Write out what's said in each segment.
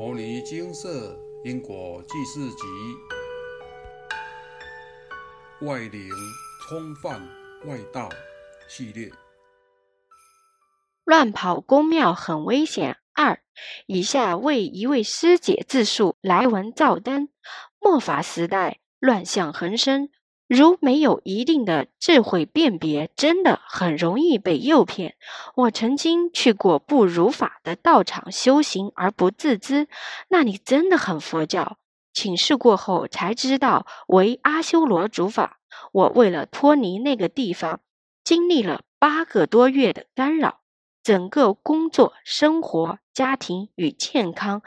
《摩尼金色因果记事集》外灵冲犯外道系列。乱跑宫庙很危险。二，以下为一位师姐自述来文照灯。末法时代，乱象横生。如没有一定的智慧辨别，真的很容易被诱骗。我曾经去过不如法的道场修行而不自知，那里真的很佛教。请示过后才知道为阿修罗主法。我为了脱离那个地方，经历了八个多月的干扰，整个工作、生活、家庭与健康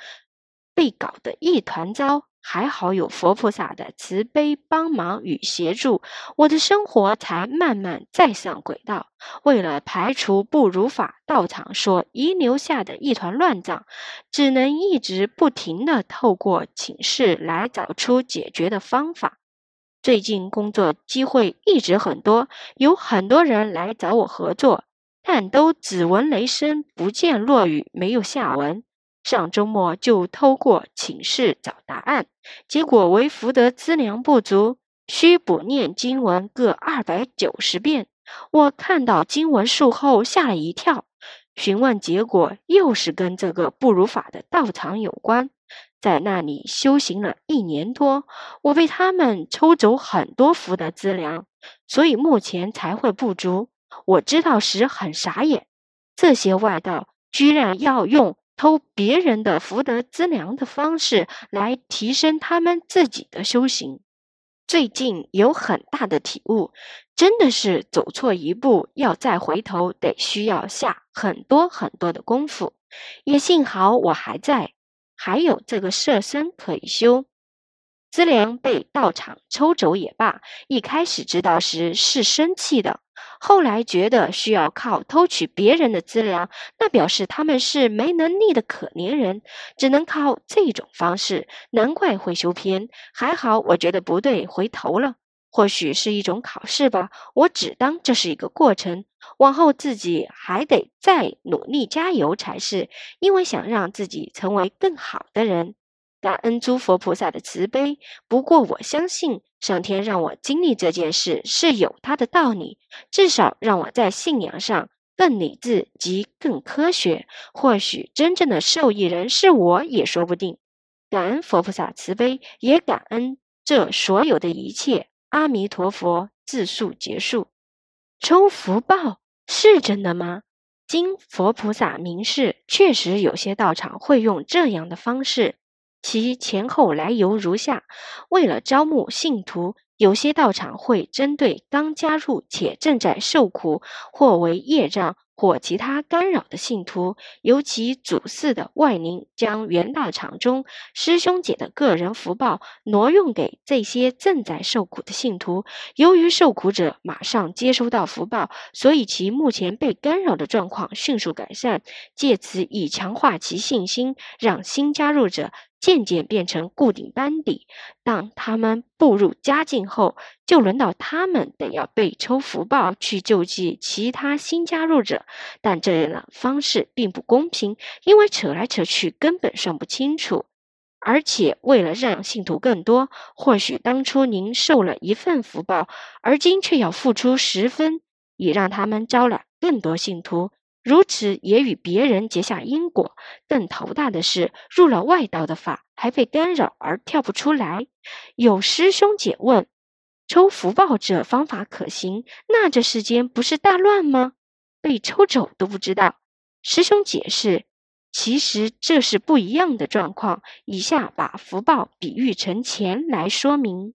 被搞得一团糟。还好有佛菩萨的慈悲帮忙与协助，我的生活才慢慢再上轨道。为了排除不如法道场所遗留下的一团乱账，只能一直不停的透过请示来找出解决的方法。最近工作机会一直很多，有很多人来找我合作，但都只闻雷声，不见落雨，没有下文。上周末就偷过寝室找答案，结果为福德资粮不足，需补念经文各二百九十遍。我看到经文数后吓了一跳，询问结果又是跟这个不如法的道场有关。在那里修行了一年多，我被他们抽走很多福德资粮，所以目前才会不足。我知道时很傻眼，这些外道居然要用。偷别人的福德资粮的方式来提升他们自己的修行，最近有很大的体悟，真的是走错一步，要再回头得需要下很多很多的功夫。也幸好我还在，还有这个舍身可以修。资粮被道场抽走也罢，一开始知道时是生气的。后来觉得需要靠偷取别人的资料，那表示他们是没能力的可怜人，只能靠这种方式，难怪会修偏。还好，我觉得不对，回头了。或许是一种考试吧，我只当这是一个过程，往后自己还得再努力加油才是，因为想让自己成为更好的人。感恩诸佛菩萨的慈悲。不过我相信，上天让我经历这件事是有他的道理，至少让我在信仰上更理智及更科学。或许真正的受益人是我也说不定。感恩佛菩萨慈悲，也感恩这所有的一切。阿弥陀佛，自述结束。抽福报是真的吗？经佛菩萨明示，确实有些道场会用这样的方式。其前后来由如下：为了招募信徒，有些道场会针对刚加入且正在受苦或为业障或其他干扰的信徒，由其主事的外灵将原道场中师兄姐的个人福报挪用给这些正在受苦的信徒。由于受苦者马上接收到福报，所以其目前被干扰的状况迅速改善，借此以强化其信心，让新加入者。渐渐变成固定班底，当他们步入佳境后，就轮到他们得要被抽福报去救济其他新加入者。但这样的方式并不公平，因为扯来扯去根本算不清楚。而且为了让信徒更多，或许当初您受了一份福报，而今却要付出十分，以让他们招揽更多信徒。如此也与别人结下因果。更头大的是，入了外道的法，还被干扰而跳不出来。有师兄姐问：“抽福报这方法可行？那这世间不是大乱吗？被抽走都不知道。”师兄解释：“其实这是不一样的状况。以下把福报比喻成钱来说明。”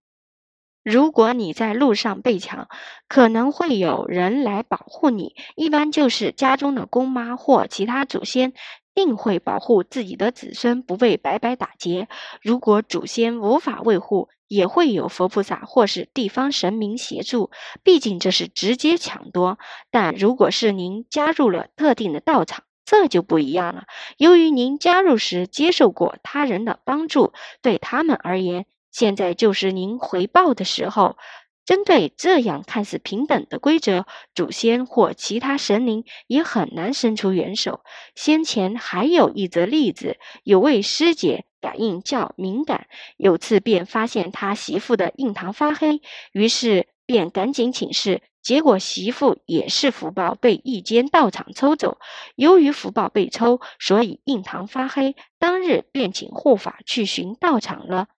如果你在路上被抢，可能会有人来保护你，一般就是家中的公妈或其他祖先，定会保护自己的子孙不被白白打劫。如果祖先无法维护，也会有佛菩萨或是地方神明协助，毕竟这是直接抢夺。但如果是您加入了特定的道场，这就不一样了。由于您加入时接受过他人的帮助，对他们而言。现在就是您回报的时候，针对这样看似平等的规则，祖先或其他神灵也很难伸出援手。先前还有一则例子，有位师姐感应较敏感，有次便发现他媳妇的印堂发黑，于是便赶紧请示，结果媳妇也是福报被一间道场抽走。由于福报被抽，所以印堂发黑，当日便请护法去寻道场了。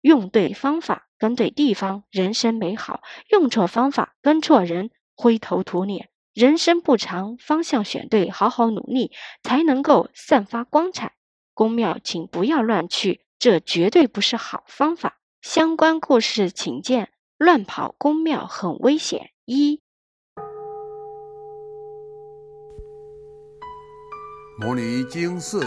用对方法。跟对地方，人生美好；用错方法，跟错人，灰头土脸。人生不长，方向选对，好好努力，才能够散发光彩。宫庙，请不要乱去，这绝对不是好方法。相关故事，请见：乱跑宫庙很危险。一，摩尼经寺。